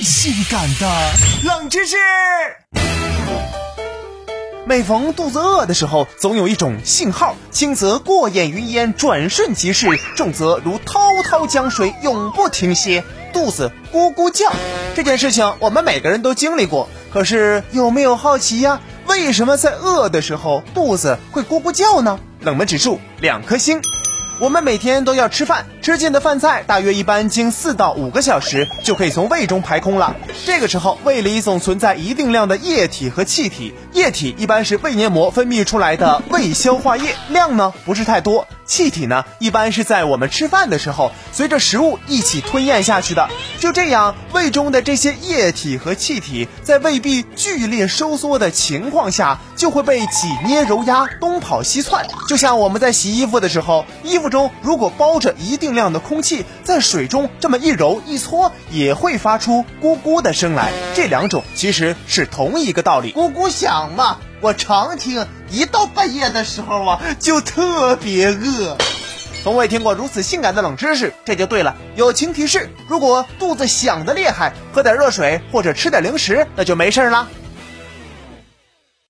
性感的冷知识。每逢肚子饿的时候，总有一种信号，轻则过眼云烟，转瞬即逝；重则如滔滔江水，永不停歇。肚子咕咕叫，这件事情我们每个人都经历过。可是有没有好奇呀？为什么在饿的时候肚子会咕咕叫呢？冷门指数两颗星。我们每天都要吃饭，吃进的饭菜大约一般经四到五个小时就可以从胃中排空了。这个时候，胃里总存在一定量的液体和气体，液体一般是胃黏膜分泌出来的胃消化液，量呢不是太多。气体呢，一般是在我们吃饭的时候，随着食物一起吞咽下去的。就这样，胃中的这些液体和气体，在胃壁剧烈收缩的情况下，就会被挤捏揉压，东跑西窜。就像我们在洗衣服的时候，衣服中如果包着一定量的空气，在水中这么一揉一搓，也会发出咕咕的声来。这两种其实是同一个道理，咕咕响嘛。我常听，一到半夜的时候啊，就特别饿。从未听过如此性感的冷知识，这就对了。友情提示：如果肚子响的厉害，喝点热水或者吃点零食，那就没事了。